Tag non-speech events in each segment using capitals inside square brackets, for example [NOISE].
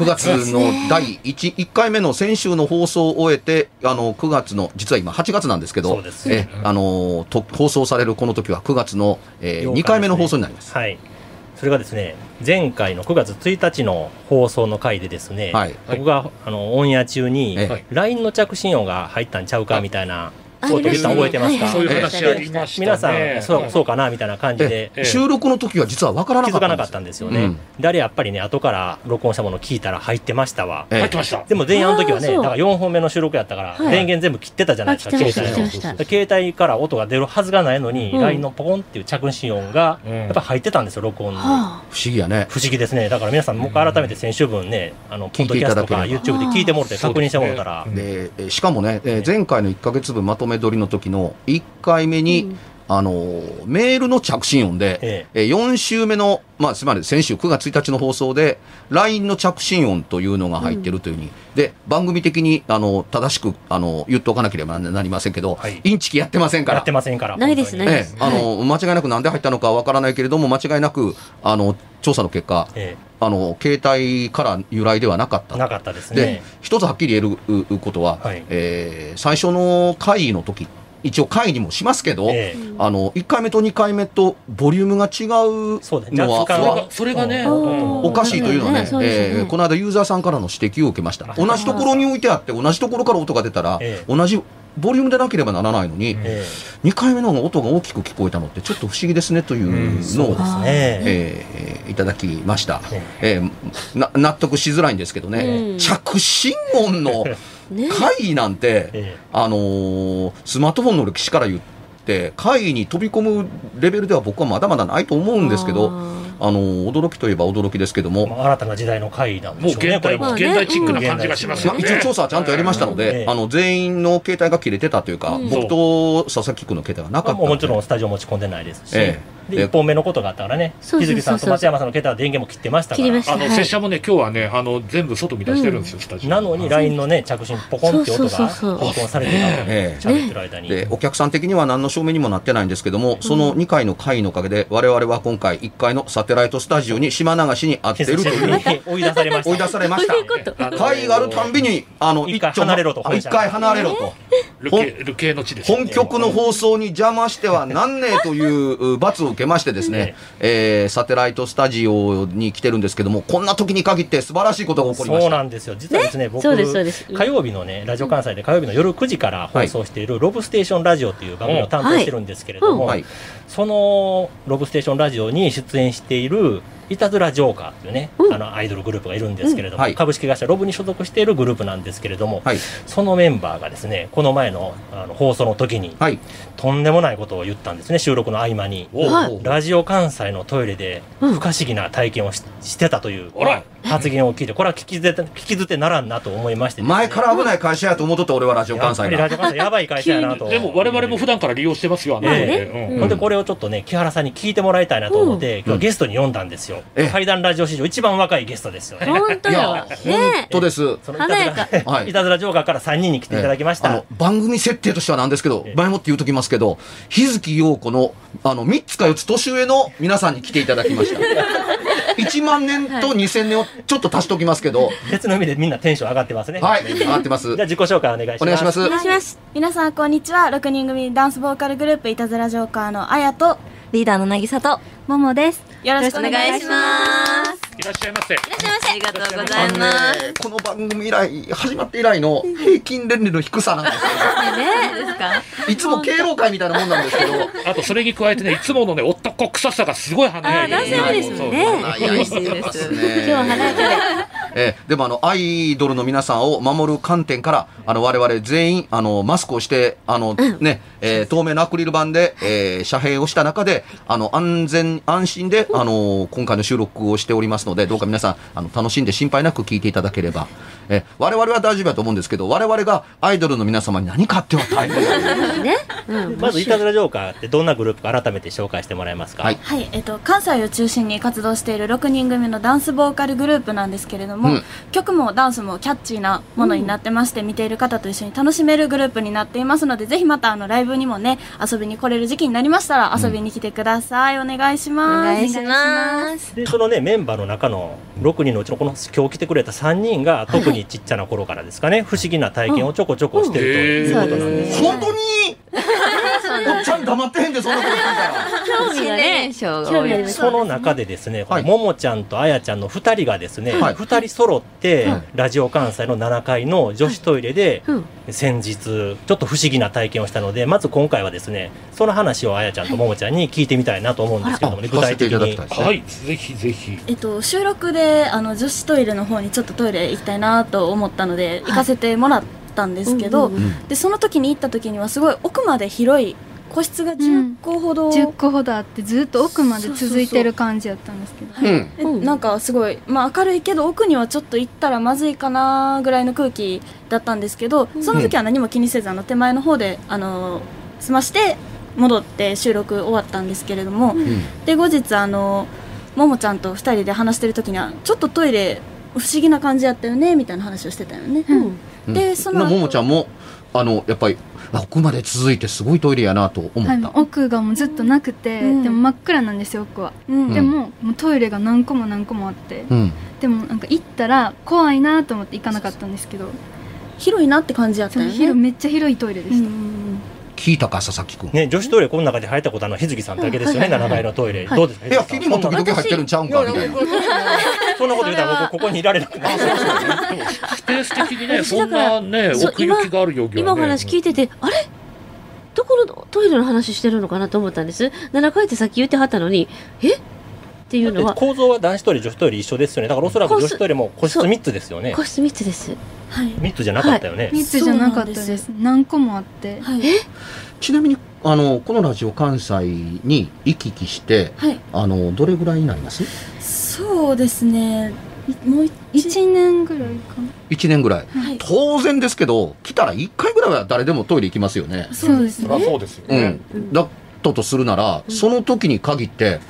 9月の第 1, 1回目の先週の放送を終えてあの9月の実は今8月なんですけどえあのと放送されるこの時は9月の、え8日2回目の放送になります。はい。それがですね、前回の9月1日の放送の回でですね、はい。僕があのオンエア中にええ。LINE の着信音が入ったんちゃうかみたいなあこと覚えてますか、はいそういうはい話ありましたね。皆さんそうそうかなみたいな感じで。え収録の時は実は分からなかったんです気づかなかったんですよね。うん。であれやっぱりね、後から録音したものを聞いたら入ってましたわ。ええ。入ってました。でも前夜の時はね、だから4本目の収録やったから、はい。電源全部切ってたじゃないですか、携帯の携帯から音が出るはずがないのに、うん。LINE のポコンっていう着信音が、うん。やっぱ入ってたんですよ、録音に。はあ、不思議やね。不思議ですね。だから皆さん、もう一回改めて先週分ね、あの、ポッドキャストとか YouTube で聞いてもらって確認してもら。ったらしかもね、えー前回の1か月分まとめ撮りの時の1回目に、うん。あのーメールの着信音で、ええ。ー4週目の、まあ、つまり先週9月1日の放送で LINE の着信音というのが入ってるというふうに、で番組的にあの正しくあの言っておかなければなりませんけど、はい。インチキやってませんから。やってませんから。ないです本当にないええ。あの間違いなくなんで入ったのかわからないけれども間違いなくあの調査の結果えあの携帯から由来ではなかった。えなかったですでね。一つはっきり言えるうことは、はい。えー最初の会議の時一応会議もしますけど、ええ。あの1回目と2回目とボリュームが違うそうだね。のは若干わそれがね、うん。おかしいというのはね、ね。えーこの間ユーザーさんからの指摘を受けました。あ同じところに置いてあって、同じところから音が出たら、ええ。同じボリュームでなければならないのに、え2回目の音が大きく聞こえたのってちょっと不思議ですねといううんのを、うですね。えーいただきました。ええーな納得しづらいんですけどね、うん着信音の [LAUGHS] ね。会議なんて、えあのースマートフォンの歴史から言って、会議に飛び込むレベルでは僕はまだまだないと思うんですけど、ああのー驚きといえば驚きですけども、えまあ新たな時代の回なんでもうしょうね、も。まあね。現代チックな感じがしますよね。一応調査はちゃんとやりましたので、ええ。あの全員の携帯が切れてたというか、うん。僕と佐々木君の携帯がなかったので。もうもちろんスタジオ持ち込んでないですし、ええでで1本目のことがあったからね、日月さんと松山さんの携帯は電源も切ってましたから。切りまし、た。あの、はい。拙者もね、今日はね、あの、全部外見出してるんですよ、スタジオ。なのに LINE のね、着信ポコンって音が録音されてたのええ喋ってる間に。でお客さん的には何の証明にもなってないんですけども、その2回の会のおかげで、我々は今回、1回のサテライトスタジオに島流しに会っているという、に [LAUGHS] 追い出されました。追い出されました。会があるたんびに、あの一回丁離れろとあ一回離れろと。ルケ、ルケの地ですよね。本局の放送に邪魔してはなんねえというう罰を受けましてですね、えーサテライトスタジオに来てるんですけども、こんな時に限って素晴らしいことが起こりました。そうなんですよ。実はですね、僕、そうですそうです火曜日のね、ラジオ関西で火曜日の夜9時から放送しているロブステーションラジオという番組を担当してるんですけれども、はい。そのロブステーションラジオに出演しているいたずらジョーカーというね、うん。あのアイドルグループがいるんですけれども、うん。はい。株式会社ロブに所属しているグループなんですけれども、はい。そのメンバーがですね、この前のあの放送の時に、はい。とんでもないことを言ったんですね、収録の合間に。ラジオ関西のトイレでうん。不可思議な体験をししてたという発言を聞いて、これは聞き捨て聞き捨てならんなと思いましてね、前から危ない会社やと思っとった俺はラジオ関西ラジオ関西やばい会社やなと。でも我々も普段から利用してますよ、あの、ええ。うん。ほんでこれをちょっとね、木原さんに聞いてもらいたいなと思って、今日はゲストに読んだんですよ。よええ。怪談ラジオ史上一番若いゲストですよね。本当よ。いや、ね本当です。その華やか。いたずらはい。いたずらジョーカーから3人に来ていただきました、あの番組設定としてはなんですけどええ。前もって言うときますけど日月陽子のあの3つか4つ年上の皆さんに来ていただきました。[LAUGHS] 1万年と2000年をちょっと足しておきますけど。別の意味でみんなテンション上がってますね。はい。上がってます。じゃあ自己紹介お願いします。お願いします。お願いします。皆さんこんにちは。6人組ダンスボーカルグループいたずらジョーカーのあやとリーダーの渚とももですよろしくお願いします。いらっしゃいませ。ありがとうございます。ねこの番組以来始まって以来の平均年齢の低さなんですよ。ねですか？いつも敬老会みたいなもんなんですけど。あとそれに加えてねいつものね男臭さがすごい華やあ男性多いですもんね。いやいいですね今日は華やかでえーでもあのアイドルの皆さんを守る観点からあの我々全員あのマスクをしてあの、ねえー透明のアクリル板で、えー遮蔽をした中であの安全安心であの今回の収録をしておりますのでどうか皆さんあの楽しんで心配なく聞いていただければ、えー我々は大丈夫だと思うんですけど我々がアイドルの皆様に何かあっては大変。[LAUGHS] ね。うん。まずいたずらジョーカーってどんなグループか改めて紹介してもらえますか？はい。はい、えっと、関西を中心に活動している6人組のダンスボーカルグループなんですけれども、うん。曲もダンスもキャッチーなものになってまして、見ている方と一緒に楽しめるグループになっていますのでぜひまたあのライブにもね遊びに来れる時期になりましたら遊びに来てください、お願いしおます。願いします。でそのねメンバーの中の6人のうちのこの今日来てくれた3人が特にちっちゃな頃からですかね、不思議な体験をちょこちょこしてるということなんです、本当に？おっちゃん黙ってへんでそんなこと [LAUGHS] 興味がね象興味ありますその中でですね、はい。ももちゃんとあやちゃんの2人がですね、はい。2人揃って、はいラジオ関西の7階の女子トイレで、うん。先日ちょっと不思議な体験をしたのでまず今回はですねその話をあやちゃんとももちゃんに聞いてみたいなと思うんですけどもねあ聞かせていただきたいですね。はいぜひぜひ。えっと、収録であの女子トイレの方にちょっとトイレ行きたいなと思ったので行かせてもらったんですけど、うんうんうん。でその時に行った時にはすごい奥まで広い個室が10個ほど、10個ほどあってずっと奥まで続いてる感じやったんですけど。なんかすごい、まあ、明るいけど奥にはちょっと行ったらまずいかなぐらいの空気だったんですけどその時は何も気にせずあの手前の方であの済まして戻って収録終わったんですけれども、うん。で後日あのももちゃんと2人で話してる時にはちょっとトイレ不思議な感じやったよねみたいな話をしてたよね、うん。うんでその後。ももちゃんもあのやっぱりあ奥まで続いてすごいトイレやなと思はいった、奥がもうずっとなくて、うん。でも真っ暗なんですよ奥は、うん。でももうトイレが何個も何個もあってうん。でもなんか行ったら怖いなと思って行かなかったんですけど。広いなって感じやったそよねめっちゃ広いトイレでした、聞いたか佐々木君、ね、女子トイレこの中で入ったことあるのは日月さんだけですよね、7階のトイレ、はい。どうですか？いや君も時々入ってるんちゃうんかみたいな。そんなこと言うたら僕ここにいられなくなるスペース的にねそんなね奥行きがあるよう今お話聞いててあれどこのトイレの話してるのかなと思ったんです7回ってさっき言ってはったのにえっていうのは構造は男子トイレ女子トイレ一緒ですよね。だからおそらく女子トイレも個室そう。3つですよね。個室3つです。はい。3つじゃなかったよね、3つじゃなかったです。何個もあって、はい。ちなみにあのこのラジオ関西に行き来してはい。あのどれぐらいになります？そうですね。もう一1年ぐらいかな。1年ぐらい。はい。当然ですけど来たら1回ぐらいは誰でもトイレ行きますよね。そうですね。そりゃそうですようね、ん。だったとするならその時に限って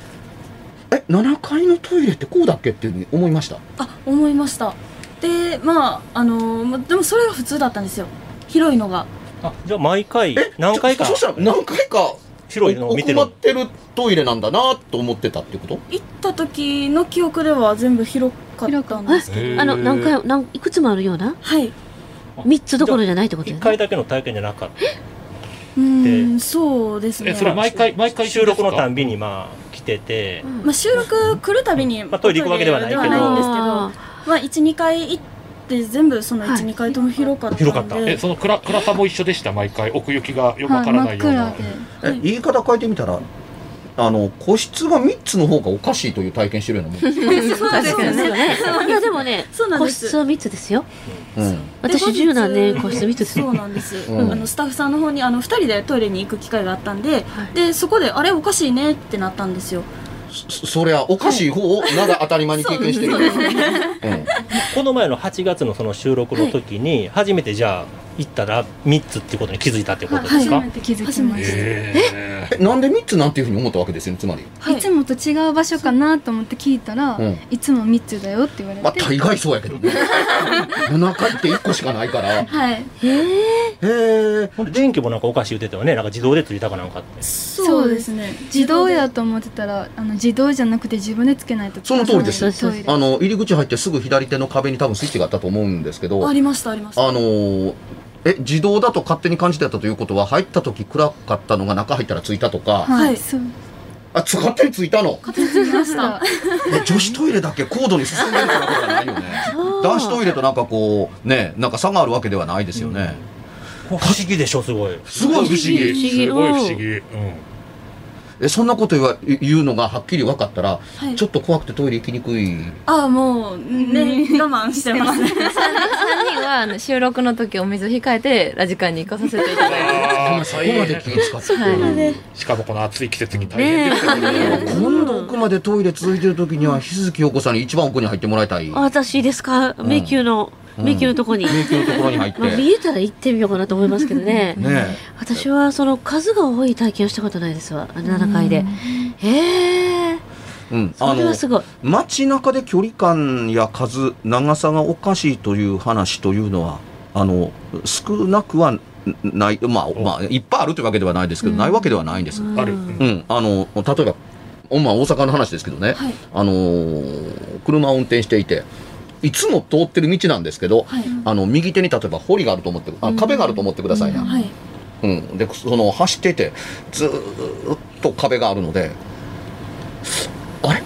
え7階のトイレってこうだっけっていうふうに思いました。あ思いました。でまああのまでもそれが普通だったんですよ。広いのが。あじゃあ毎回何回か。そしたら何回か広いのを見てるってるトイレなんだなと思ってたっていうこと？行った時の記憶では全部広かったんですけど。あの何回何いくつもあるような？はい。3つどころじゃないってこと1よね。回だけの体験じゃなかった。うーんそうですね。えそれ毎回毎回収録のたんびびにまあ来てて、まあ、収録来るたびに、まあトイレ行くわけではないけど。んですけどあまあ、12回行って全部そのはい。12回とも広かった広かった。えその暗暗さも一緒でした？毎回。奥行きがよくわはいからないような、暗でえ言い方変えてみたら？あの個室が3つの方がおかしいという体験してるようなもん、[LAUGHS] ー確かにね。いやでもね個室は3つですよ。うん、私で十何年個室3つです。そうなんです、うん。あのスタッフさんの方にあの2人でトイレに行く機会があったんで、でそこであれおかしいねってなったんですよ。そそりゃおかしい方をなぜ当たり前に経験してる、うん。この前の8月のその収録の時に初めてじゃあ行ったら3つっていうことに気づいたってことですか、初めて気づきました、ええなんで3つなんていうふうに思ったわけですよねつまり。はいいつもと違う場所かなと思って聞いたら、うん。いつも3つだよって言われて、まあ大概そうやけどね。[LAUGHS] 7回って1個しかないから。はい。へえほんで電気もなんかおかしい言ってたよねなんか自動でついたかなんかって。そうですね。自動やと思ってたらあの自動じゃなくて自分でつけないとその通りです。あの入り口入ってすぐ左手の壁に多分スイッチがあったと思うんですけど。ありましたありました。あのーえ自動だと勝手に感じてたということは入った時暗かったのが中入ったらついたとか、はい、はいそうあつ勝手についたの？勝手につきました。え女子トイレだけ高度に進んでるってことはないよね。男子トイレとなんかこうねなんか差があるわけではないですよね、不思議でしょすごい。すごい不思議。すごい不思議、うんえそんなこと言わ言うのがはっきり分かったら、はい。ちょっと怖くてトイレ行きにくい。あもうね我慢してます。[LAUGHS] 3人はあの収録の時お水控えてラジカンに行かさせていただいて。そこまで気使って、はい。しかもこの暑い季節に大変。ですよねね今度奥までトイレ続いてる時には日月陽子さんに一番奥に入ってもらいたい。あ私ですか？迷宮の、うん迷宮のとこに、迷宮のところに入って、まあ、見えたら行ってみようかなと思いますけどね。ね。私はその数が多い体験をしたことないですわ。7回で。へえうん、それはすごい。街中で距離感や数長さがおかしいという話というのはあの少なくはない。まあまあいっぱいあるというわけではないですけど、ないわけではないんです、ある、うん、あの例えば、まあ、大阪の話ですけどね、はい。あのー車を運転していていつも通ってる道なんですけど、はい。あの右手に例えば堀があると思ってあ壁があると思ってくださいな、はい。うん、でその走っていてずーっと壁があるのであれ？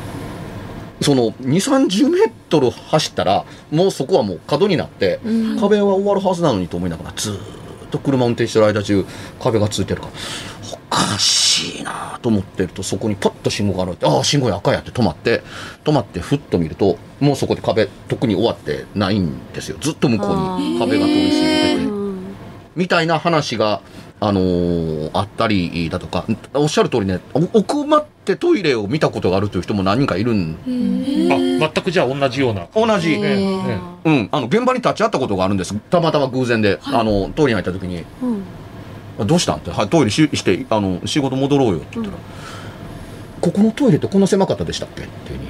その2 3 0メートル走ったらもうそこはもう角になって、うん。壁は終わるはずなのにと思いながらずーっと車運転してる間中壁がついてるからおかしいなと思ってるとそこにパッと信号があるってああ信号や赤やって止まって止まってふっと見るともうそこで壁特に終わってないんですよ。ずっと向こうに壁が通り過ぎてて。うんみたいな話が、あのーあったりだとか、おっしゃる通りね、お奥まってトイレを見たことがあるという人も何人かいるん、あ全くじゃあ同じような。同じ、うん、あの、現場に立ち会ったことがあるんです。たまたま偶然で、あの、トイレに入った時に、うんどうしたん？って、はい、トイレしして、あの、仕事戻ろうよって言ったら、ここのトイレってこんな狭かったでしたっけ？っていうに。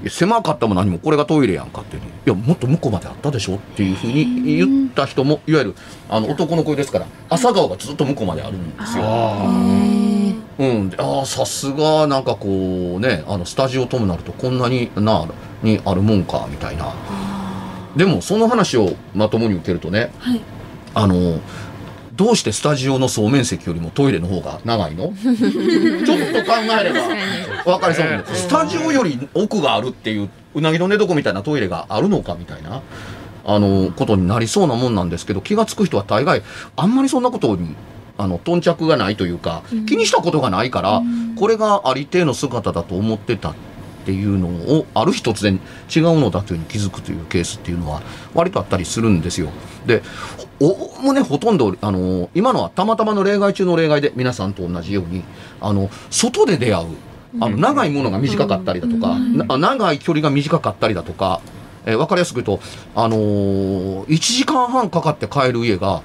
いや狭かったも何もこれがトイレやんかっていうに。いやもっと向こうまであったでしょっていうふうに言った人もいわゆるあの男の声ですから朝顔がずっと向こうまであるんですよ。あうん、でああさすがなんかこうねあのスタジオともなるとこんなになにあるもんかみたいな。でもその話をまともに受けるとねはい。あのどうしてスタジオの総面積よりもトイレの方が長いの？[LAUGHS] ちょっと考えれば。分かりそう。なんでスタジオより奥があるっていううなぎの寝床みたいなトイレがあるのかみたいなあのことになりそうなもんなんですけど気が付く人は大概あんまりそんなことにあの頓着がないというか、気にしたことがないから、これがありていの姿だと思ってたっていうのをある日突然違うのだというふうに気づくというケースっていうのは割とあったりするんですよ。でおおむねほとんどあの今のはたまたまの例外中の例外で皆さんと同じようにあの外で出会うあの長いものが短かったりだとか、な長い距離が短かったりだとか、えー分かりやすく言うと、あのー1時間半かかって帰る家が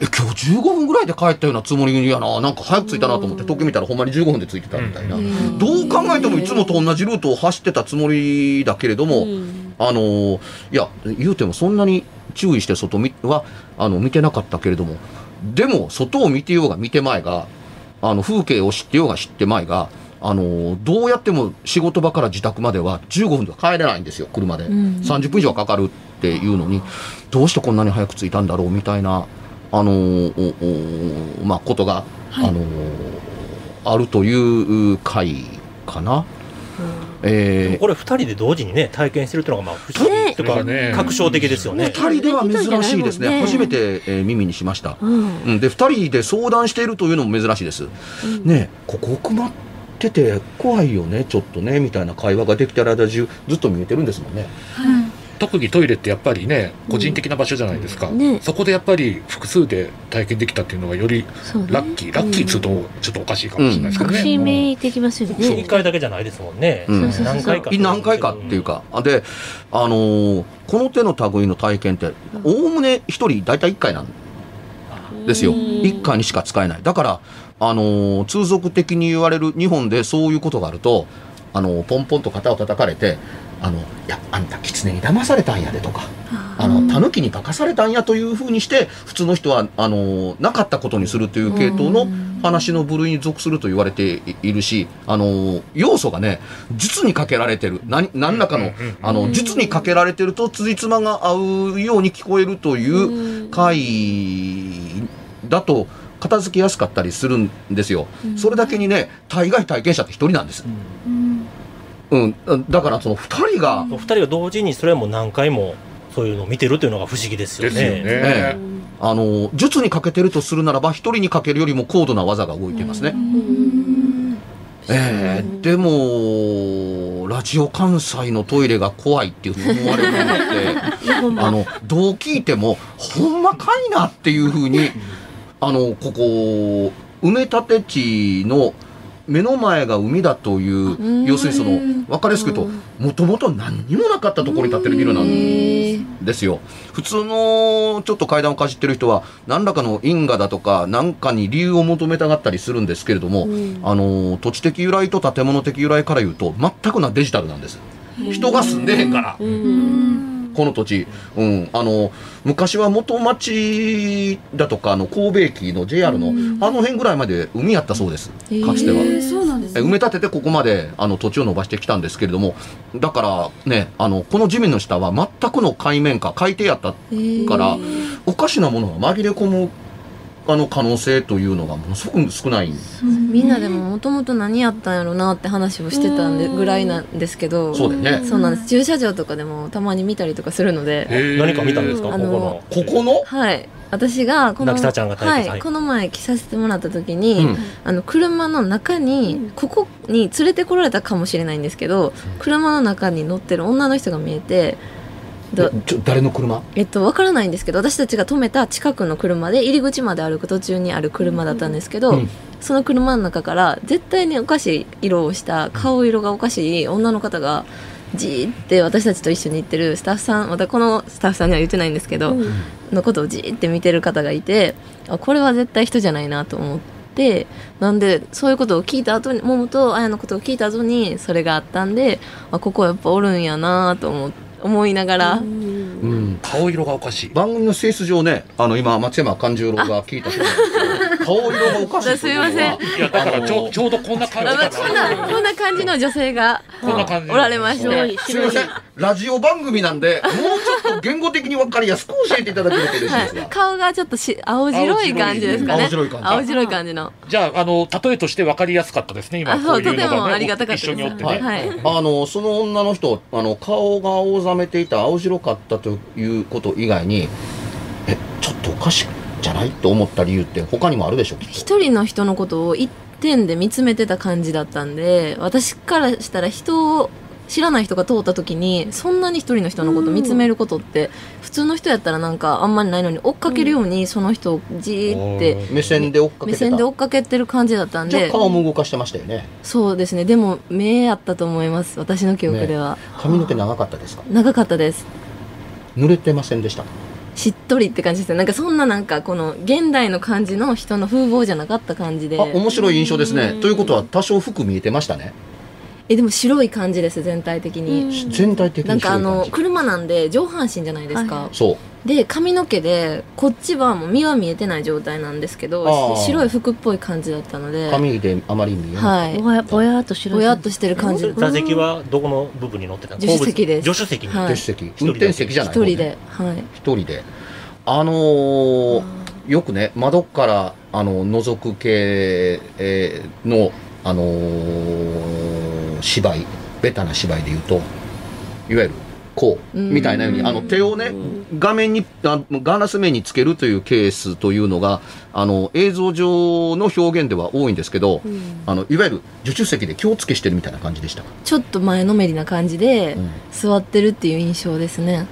え今日15分ぐらいで帰ったようなつもりやな。なんか早く着いたなと思って時計見たらほんまに15分で着いてたみたいな、どう考えてもいつもと同じルートを走ってたつもりだけれども、あのーいや言うてもそんなに注意して外見はあの見てなかったけれどもでも外を見てようが見てまいがあの風景を知ってようが知ってまいがあのーどうやっても仕事場から自宅までは15分では帰れないんですよ車で、30分以上かかるっていうのにどうしてこんなに早く着いたんだろうみたいなあのーおおまあことが、あのーあるという回かな。えーこれ二人で同時にね体験してるっていうのがまあ不思議というかね確証的ですよね。二人では珍しいですね。ね初めて、えー耳にしました。うんうん、で、二人で相談しているというのも珍しいです。ねえここ奥まってて怖いよね、ちょっとね、みたいな会話ができたら間中ずっと見えてるんですもんね。特にトイレってやっぱりね個人的な場所じゃないですか、ね。そこでやっぱり複数で体験できたっていうのがよりラッキー、ラッキーっつうとちょっとおかしいかもしれないですけど確ね、信めいてきますよね。一回だけじゃないですもんね。うん。何回か。何回かっていうか、で、あのーこの手の類の体験って、おおむね一人大体1回なんですよ。うん。1回にしか使えない。だから、あのー通俗的に言われる日本でそういうことがあると、あのーポンポンと肩を叩かれて、あの、いや、あんた狐に騙されたんやでとか、あの、狸に化かされたんやというふうにして、普通の人は、あのーなかったことにするという系統の話の部類に属すると言われているし、あのー要素がね、術にかけられてる。何、何らかの、あの、術にかけられてると、辻褄が合うように聞こえるという回だと、片付けやすかったりするんですよ。それだけにね、大概体験者って一人なんです。うん。だから、その二人が、お二人が同時にそれも何回もそういうのを見てるというのが不思議ですよですよね。あの、術にかけてるとするならば、一人にかけるよりも高度な技が動いていますね。えーでも、ラジオ関西のトイレが怖いっていうふうに思われるのって、あの、どう聞いても、ほんまかいなっていうふうに、あの、ここ、埋め立て地の目の前が海だという、要するにその、わかりやすく言うと、もともと何にもなかったところに建ってるビルなんですよ。普通のちょっと階段をかじってる人は、何らかの因果だとか、何かに理由を求めたがったりするんですけれども、あの、土地的由来と建物的由来から言うと、全くなデジタルなんです。人が住んでへんから。この土地、うん、あの昔は元町だとかあの神戸駅の JR の、あの辺ぐらいまで海やったそうです。かつては。えそうなんですえ埋め立ててここまであの土地を伸ばしてきたんですけれどもだからねあのこの地面の下は全くの海面下海底やったからおかしなものが紛れ込むあの可能性というのがものすごく少ない。みんなでももともと何やったんやろなって話をしてたんでぐらいなんですけど。そうだよね。そうなんです。駐車場とかでもたまに見たりとかするので。何か見たんですか、うんここの。ここの？はい。私がこの渚ちゃんが体験はい、はい。この前来させてもらった時に、うん。あの車の中にここに連れてこられたかもしれないんですけど車の中に乗ってる女の人が見えて誰の車？えっと、わからないんですけど私たちが止めた近くの車で入り口まで歩く途中にある車だったんですけど、うん。その車の中から絶対におかしい色をした顔色がおかしい女の方がじーって私たちと一緒に行ってるスタッフさんまたこのスタッフさんには言ってないんですけど、のことをじーって見てる方がいてあこれは絶対人じゃないなと思ってなんでそういうことを聞いた後に桃と綾のことを聞いた後にそれがあったんであここはやっぱおるんやなと思思いながら。うん。顔色がおかしい。番組の性質上ねあの今松山勘十郎が聞いたそうなんですけど顔色がおかしい。すいません。いやだからちょうちょうどこんな感じこんなこんな感じの女性がこんな感じおられまして。すみません。ラジオ番組なんでもうちょっと言語的に分かりやすく教えていただけると嬉しいはいですが、、顔がちょっとし青白い感じですかね。青白い感じ。青白い感じの。じゃああの例えとして分かりやすかったですね今あこそううとていうのが。ねもありがたかった一緒におってね、あのその女の人あの顔が青ざめていた青白かったということ以外にえちょっとおかしいじゃないと思った理由って他にもあるでしょ一人の人のことを一点で見つめてた感じだったんで私からしたら人を知らない人が通った時にそんなに一人の人のことを見つめることって普通の人やったらなんかあんまりないのに追っかけるようにその人をじーって目線で追っかけ目てた。線で追っかけてる感じだったんで。顔も動かしてましたよね。そうですね。でも目やったと思います。私の記憶では、髪の毛長かったですか？長かったです。濡れてませんでしたか？しっとりって感じですね。なんかそんななんかこの現代の感じの人の風貌じゃなかった感じで。あ面白い印象ですね。ということは多少服見えてましたね。えでも白い感じです全体的に、全体的になんかあの車なんで上半身じゃないですか、そうで髪の毛でこっちはもう身は見えてない状態なんですけど白い服っぽい感じだったので。髪であまり見えない、はい。ぼやぼやっと白い。ぼやっとしてる感じ。座席はどこの部分に乗ってたの？助手席です。助手席に。はい。助手席。人で運転席じゃない一人で。はい。一人で。あのーよくね窓からあの覗く系、えーのあのー芝居ベタな芝居で言うといわゆるこうみたいなように、あの手をね画面にあガラス面につけるというケースというのがあの映像上の表現では多いんですけど、あのいわゆる受注席で気をつけしてるみたいな感じでしたか？ちょっと前のめりな感じでうん。座ってるっていう印象ですね。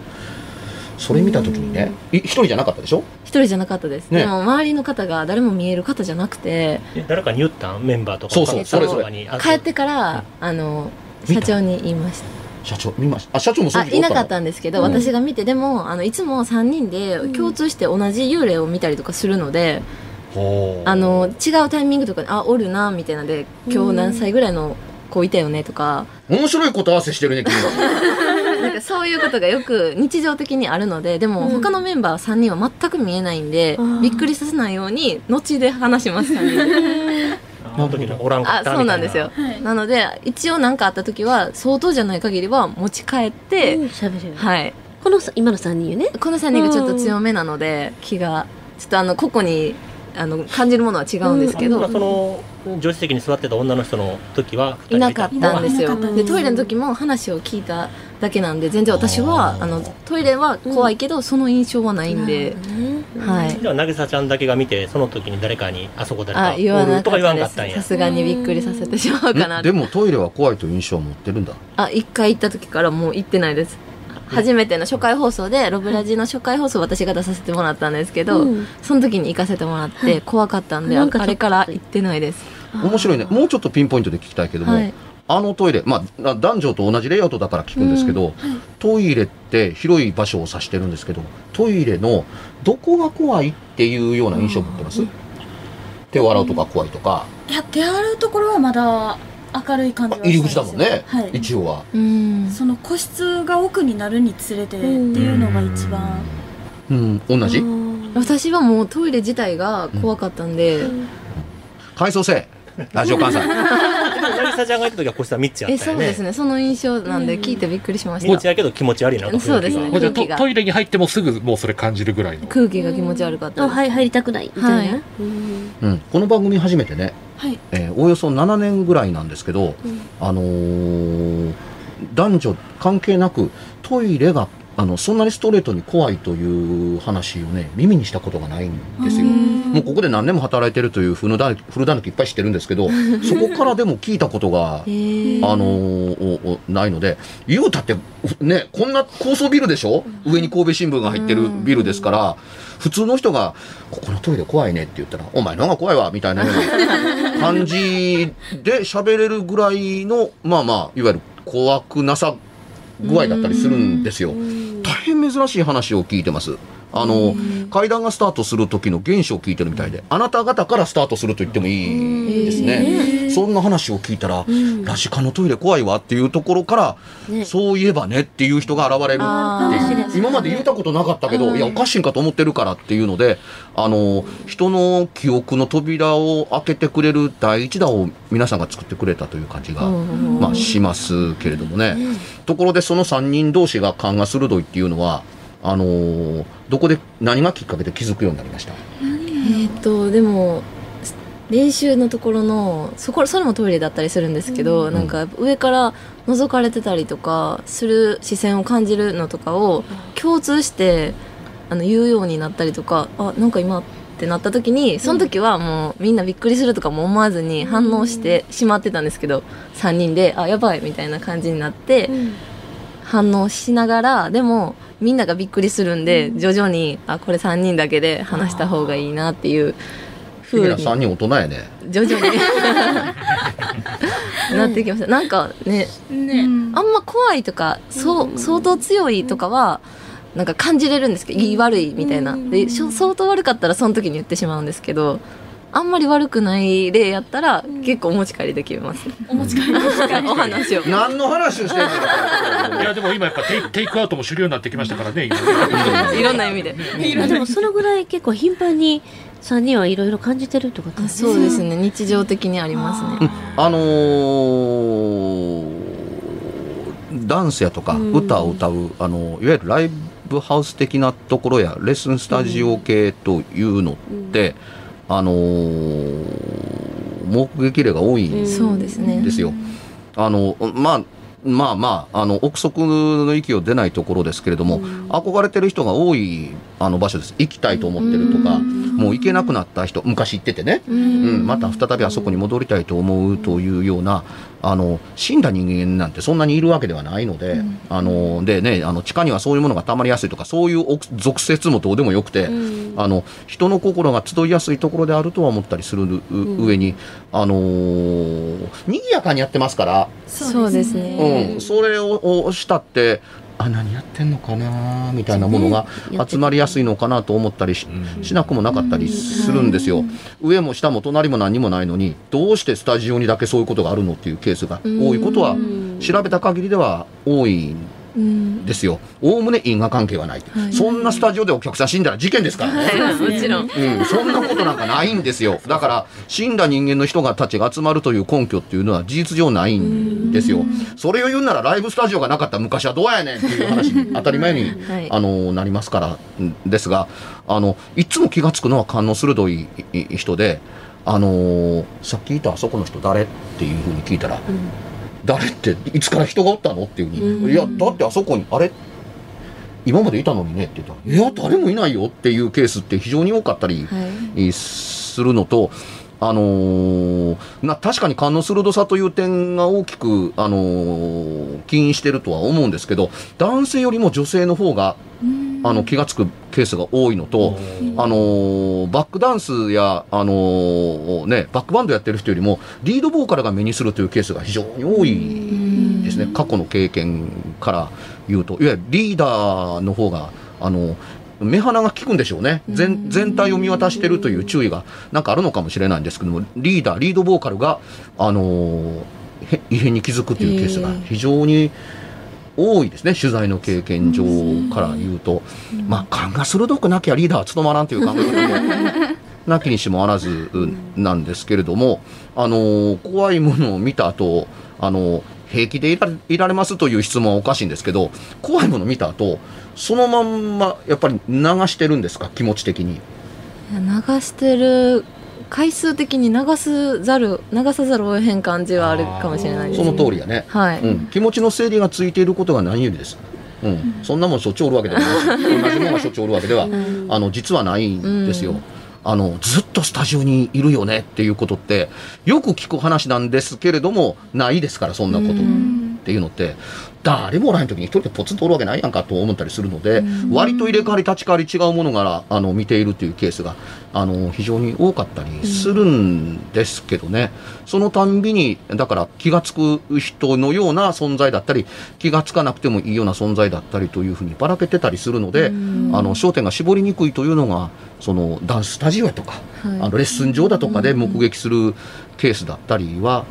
それ見た時にねい一人じゃなかったでしょ？一人じゃなかったです、ね。でも周りの方が誰も見える方じゃなくて。え誰かに言ったんメンバーとかそうそうそれそれ人とかにあ帰ってからあの見た。社長に言いました社長見ました。あ社長もあいなかったんですけど、うん。私が見てでもあのいつも3人で共通して同じ幽霊を見たりとかするので、ほう。あの違うタイミングとかであおるなみたいなので今日何歳ぐらいの子いたよねとか、面白いこと合わせしてるね君は。[LAUGHS] なんかそういうことがよく日常的にあるのででも他のメンバー3人は全く見えないんで、うんびっくりさせないように後で話します3人で。あ [LAUGHS] の時のおらんかあったみたいなそうなんですよ、はいなので一応何かあった時は相当じゃない限りは持ち帰って、喋る。はい。このさ今の三人よね？この3人がちょっと強めなので気がちょっとあの個々にあの感じるものは違うんですけど、まあその助手席に座ってた女の人の時はいなかったんですよ。でトイレの時も話を聞いただけなんで全然私はあのトイレは怖いけど、その印象はないんで、はい。じゃあ渚ちゃんだけが見てその時に誰かにあそこ誰かあ言わおるとか言なかったでわんかったんや。すさすがにびっくりさせてしまうかなでもトイレは怖いという印象を持ってるんだ。あ一回行った時からもう行ってないです。初めての初回放送でロブラジの初回放送私が出させてもらったんですけど、うん。その時に行かせてもらって怖かったんで、なん。かちょっとあれから行ってないです。面白いね。もうちょっとピンポイントで聞きたいけども、はいあのトイレ、まあ、男女と同じレイアウトだから聞くんですけど、トイレって広い場所を指してるんですけどトイレのどこが怖いっていうような印象を持ってます、手を洗うとか怖いとか、いや手洗うところはまだ明るい感じは入り口だもんね、はい。一応は、うん。その個室が奥になるにつれてっていうのが一番。うん、同じ？私はもうトイレ自体が怖かったんで、改装せラジオ関西。渚ちゃんがいた時は個室は3つやえったよね。そうですね。その印象なんで聞いてびっくりしました、気持ちやけど気持ち悪いなとそうですね。じゃあトイレに入ってもすぐもうそれ感じるぐらいの空気。が気持ち悪かったはい入りたくないみたいな。はい。うん。うん、この番組初めてね、はい。えーおよそ7年ぐらいなんですけど、あのー男女関係なくトイレがあのそんなにストレートに怖いという話をね耳にしたことがないんですよ。もうここで何年も働いてるという古だ古だぬきいっぱい知ってるんですけど [LAUGHS] そこからでも聞いたことがあのーないので言うたってねこんな高層ビルでしょ？上に神戸新聞が入ってるビルですから普通の人が「ここのトイレ怖いね」って言ったら「お前の方が怖いわ」みたいなような感じで喋れるぐらいのまあまあいわゆる怖くなさ具合だったりするんですよ。大変珍しい話を聞いてます。あの階段がスタートする時の原初を聞いてるみたいであなた方からスタートすると言ってもいいですね。そんな話を聞いたら、ラジカのトイレ怖いわっていうところから、ね。そういえばねっていう人が現れるあっていう。ー。今まで言ったことなかったけど、いやおかしいんかと思ってるからっていうのであの人の記憶の扉を開けてくれる第一弾を皆さんが作ってくれたという感じが、うん。まあ、しますけれどもね、ところでその3人同士が勘が鋭いっていうのはあのーどこで何がきっかけで気づくようになりました？えーっとでも練習のところのそこそれもトイレだったりするんですけど、なんか上から覗かれてたりとかする視線を感じるのとかを共通してあの言うようになったりとかあなんか今ってなった時にその時はもうみんなびっくりするとかも思わずに反応してしまってたんですけど3人であやばいみたいな感じになって反応しながらでもみんながびっくりするんで徐々にあこれ3人だけで話した方がいいなっていう君ら風に。3人大人やね。徐々に。[LAUGHS] なってきました。なんかねね。あんま怖いとかそう相当強いとかはなんか感じれるんですけどいい悪いみたいな。でしょ相当悪かったらその時に言ってしまうんですけどあんまり悪くない例やったら結構お持ち帰りできます。お持ち帰りお話を。何の話をしてるいやでも今やっぱテイテイクアウトも主流になってきましたからね今 [LAUGHS] いろんな意味で。あでもそのぐらい結構頻繁に3人はいろいろ感じてるってことですね。そうですね。日常的にありますね。あのーダンスやとか歌を歌う、あのいわゆるライブハウス的なところやレッスンスタジオ系というのって、あのー目撃例が多いん。そうですね。ですよ。あのまあまあまあ、あの、憶測の域を出ないところですけれども、憧れてる人が多い、あの場所です。行きたいと思ってるとか、もう行けなくなった人、昔行っててね、うん、また再びあそこに戻りたいと思うというような、あの、死んだ人間なんてそんなにいるわけではないので、あの、でね、あの、地下にはそういうものが溜まりやすいとか、そういうお俗説もどうでもよくて、あの、人の心が集いやすいところであるとは思ったりするう上に、あのー、賑やかにやってますから、そうですね。うん、それををしたってあ何やってんのかなみたいなものが集まりやすいのかなと思ったりし,、しなくもなかったりするんですよ、上も下も隣も何もないのにどうしてスタジオにだけそういうことがあるのっていうケースが多いことは調べた限りでは多いんですよ。おおむね因果関係はない、そんなスタジオでお客さん死んだら事件ですから。ね、もちろん。うん、そんなことなんかないんですよ。だから、死んだ人間の人がたちが集まるという根拠っていうのは事実上ないんですよ。それを言うならライブスタジオがなかった昔はどうやねんっていう話に当たり前に、はいあの、なりますから、んですが、あの、いつも気がつくのは勘の鋭いい人で、あのさっき言ったあそこの人誰？っていうふうに聞いたら、誰っていつから人がおったの？っていうふうに、いや、だってあそこに、あれ？今までいたのにねって言ったら、いや、誰もいないよっていうケースって非常に多かったり、はい。するのと、あのーな確かに勘の鋭さという点が大きく、あのー起因してるとは思うんですけど男性よりも女性の方があの気がつくケースが多いのと、あのーバックダンスや、あのーね、バックバンドやってる人よりもリードボーカルが目にするというケースが非常に多いですね。過去の経験から言うと。いわゆるリーダーの方があの目鼻が利くんでしょうね。全全体を見渡してるという注意がなんかあるのかもしれないんですけどもリーダーリードボーカルが、あの異変に気づくというケースが非常に多いですね。取材の経験上から言うと、まあ勘が鋭くなきゃリーダーは務まらんという考え方もなきにしもあらずなんですけれども、あのー怖いものを見た後あのー平気でいられますという質問はおかしいんですけど怖いものを見た後そのまんまやっぱり流してるんですか？気持ち的に。流してる回数的に流すざる流さざるを得へん感じはあるかもしれないですその通りやね、はい、うん、気持ちの整理がついていることが何よりです。うん、そんなもんしょっちゅうおるわけではないし同じものがしょっちゅうおるわけでは、[LAUGHS] あの実はないんですよ。あのずっとスタジオにいるよねっていうことってよく聞く話なんですけれどもないですからそんなことっていうのって誰もおらへん時に一人でポツンとおるわけないやんかと思ったりするので割と入れ替わり立ち替わり違うものがあの見ているというケースがあの非常に多かったりするんですけどね。そのたんびにだから気が付く人のような存在だったり気が付かなくてもいいような存在だったりというふうにばらけてたりするのであの焦点が絞りにくいというのがそのダンススタジオやとか、はい。あのレッスン場だとかで目撃するケースだったりは、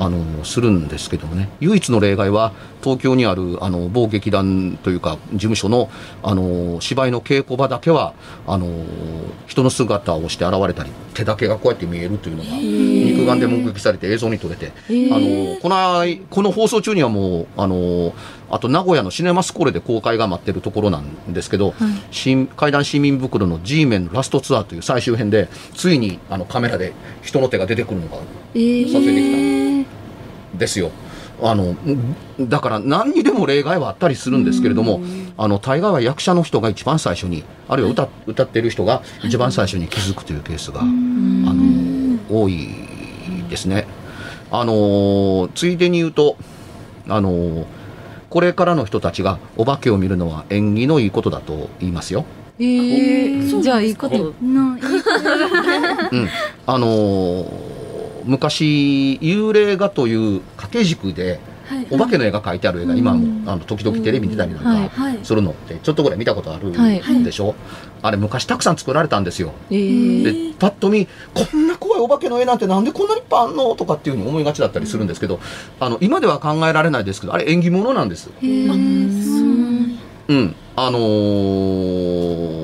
あのするんですけどもね。唯一の例外は東京にあるあの某劇団というか事務所のあの芝居の稽古場だけはあの人の姿をして現れたり手だけがこうやって見えるというのが肉眼で目撃されて映像に撮れて、あのこの間この放送中にはもうあのあと名古屋のシネマスコーレで公開が待ってるところなんですけど、新階段市民袋の G メンラストツアーという最終編でついにあのカメラで人の手が出てくるのがえー。撮影できたんですよ。あのんだから何にでも例外はあったりするんですけれども、あの大概は役者の人が一番最初にあるいは歌歌っている人が一番最初に気づくというケースが、あの多いですね。あのついでに言うとあのこれからの人たちがお化けを見るのは縁起のいいことだと言いますよ。えーじゃあいいことのいいうん、あのー昔幽霊画という掛け軸ではい。お化けの絵が描いてある絵が今もあの時々テレビ見てたりなんはい。かはい。するのってちょっとぐらい見たことあるはい。でしょ、あれ昔たくさん作られたんですよ。えー。でパッと見こんな怖いお化けの絵なんてなんでこんなにいっぱいあんのとかっていうふうに思いがちだったりするんですけどあの今では考えられないですけどあれ縁起物なんですうん、あのー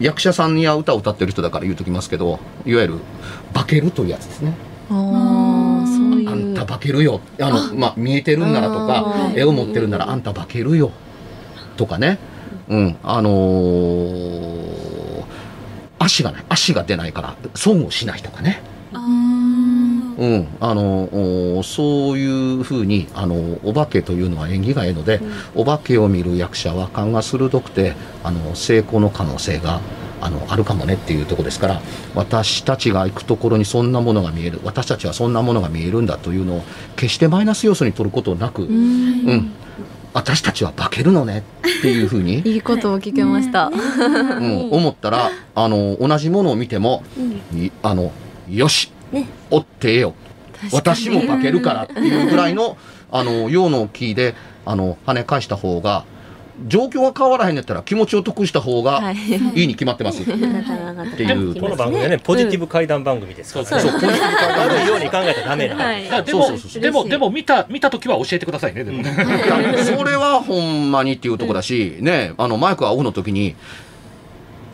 役者さんや歌を歌ってる人だから言うときますけどいわゆる化けるというやつですね。ああそういう。あんた化けるよ。あのまあ見えてるんならとか絵を持ってるんならあんた化けるよ。とかね。うん。あのー足がない。足が出ないから損をしないとかね。あーうん、あのおそういうふうにあのお化けというのは縁起がええので、お化けを見る役者は勘が鋭くてあの成功の可能性があのあるかもねっていうところですから私たちが行くところにそんなものが見える私たちはそんなものが見えるんだというのを決してマイナス要素に取ることなく、うん。私たちは化けるのねっていうふうに、いいことを聞けました。うん、思ったらあの同じものを見ても、いあのよし、追ってええよ。私も化けるからっていうぐらいの [LAUGHS] あの用のキーであの跳ね返した方が状況が変わらへんねったら気持ちを得した方がはい。いいに決まってます、[LAUGHS] っていう。この番組はね、ポジティブ怪談番組ですから、そうそうポジティブ会話悪いように考えたらダメな。はい。でもそうそうそう。でもでも見た見た時は教えてくださいねでもね、い。やそれはほんまにっていうとこだし、ね、あの、マイクがオフの時に、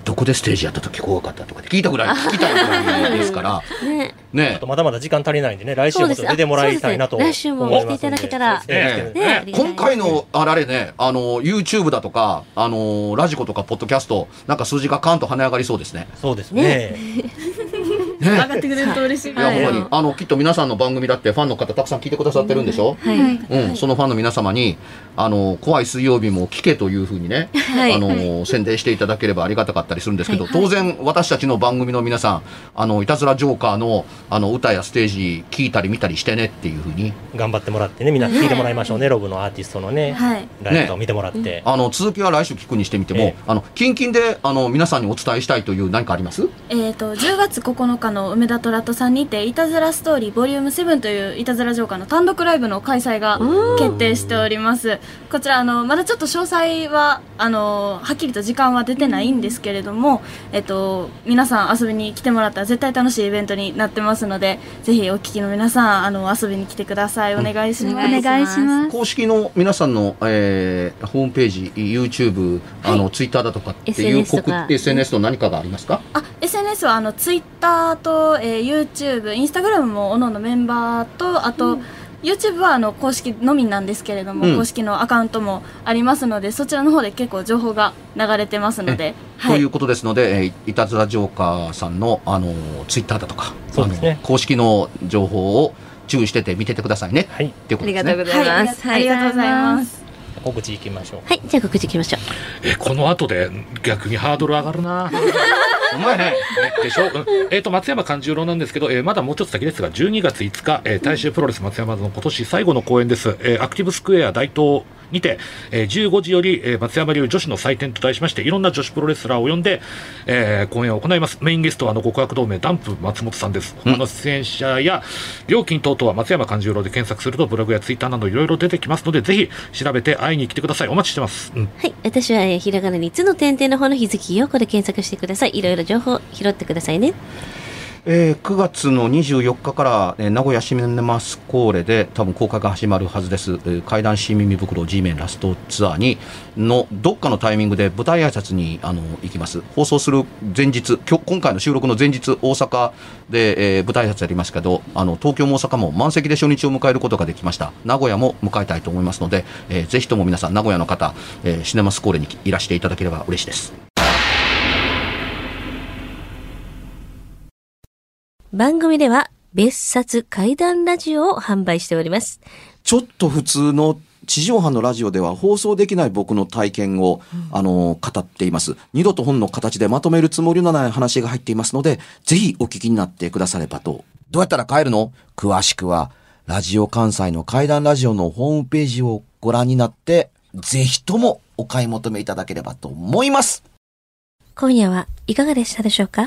どこでステージやった時怖かったとかって聞いたぐらい、聞きたいぐらいですから、[LAUGHS] ね。ね。あと、まだまだ時間足りないんでね、来週もちょっと出てもらいたいなと来週も来ていただけたらね。ね。今回のあられね、あの、YouTube だとか、あの、ラジコとか、ポッドキャスト、なんか数字がカーンと跳ね上がりそうですね。そうですね。上がってくれると嬉しい。いや、ほんまに、あの、きっと皆さんの番組だってファンの方たくさん聞いてくださってるんでしょ？はい。うん、そのファンの皆様に、あの、怖い水曜日も聞けというふうにね、はい。あの、宣伝していただければありがたかったりするんですけど、当然、私たちの番組の皆さん、あの、いたずらジョーカーの、あの、歌やステージ聞いたり見たりしてねっていうふうに、頑張ってもらってね、みんな聞いてもらいましょうね、ロブのアーティストのね、はい。ライブとか見てもらって。あの、続きは来週聞くにしてみても、ええ。あの、近々で、あの、皆さんにお伝えしたいという何かあります？えー、と10月9日の梅田トラットさんにて「いたずらストーリーボリューム7といういたずらジョーカーの単独ライブの開催が決定しております。こちらあのまだちょっと詳細はあのはっきりと時間は出てないんですけれども、えっと皆さん遊びに来てもらったら絶対楽しいイベントになってますのでぜひお聞きの皆さんあの遊びに来てください。お願いしおます、願いします。公式の皆さんの、えーホームページ、YouTube、あの、ツイッターだとかっていう SNS と何かがありますか？あ SNS はあのツイッターと、えー、YouTube、インスタグラムもおのおのメンバーとあと、YouTube はあの公式のみなんですけれども、うん公式のアカウントもありますのでそちらの方で結構情報が流れてますので、はいということですので、えーいたずらジョーカーさんの、あのツイッターだとか、そうですねあの公式の情報を注意してて見ててくださいね。はい。っていうことですね。ありがとうございます。ありがとうございます。告知いきましょう。はい。じゃあ告知いきましょう。えこの後で逆にハードル上がるな [LAUGHS] お前ね、でしょ、うんえっ、と松山勘十郎なんですけど、えーまだもうちょっと先ですが12月5日、えー大衆プロレス松山の今年最後の公演です、えーアクティブスクエア大東にて、えー15時より、えー松山流女子の祭典と題しましていろんな女子プロレスラーを呼んで、えー公演を行いますメインゲストはあの極悪同盟ダンプ松本さんです他の出演者や料金等々は松山勘十郎で検索するとブログやツイッターなどいろいろ出てきますのでぜひ調べて会いに来てくださいお待ちしてます、うんはい。私は、えーひらがなにつの点々の方の日月陽子で検索してください。いろいろ情報拾ってくださいね。えー9月の24日から、えー名古屋シネマスコーレで多分公開が始まるはずです、えー怪談新耳袋 G メンラストツアーにのどっかのタイミングで舞台挨拶にあの行きます。放送する前日今日今回の収録の前日大阪で、えー舞台挨拶やりますけどあの東京も大阪も満席で初日を迎えることができました。名古屋も迎えたいと思いますので、えーぜひとも皆さん名古屋の方、えーシネマスコーレにいらしていただければ嬉しいです。番組では、別冊怪談ラジオを販売しております。ちょっと普通の地上波のラジオでは放送できない僕の体験を、あの、語っています。二度と本の形でまとめるつもりのない話が入っていますので、ぜひお聞きになってくださればと。どうやったら帰るの？詳しくは、ラジオ関西の怪談ラジオのホームページをご覧になって、ぜひともお買い求めいただければと思います。今夜はいかがでしたでしょうか？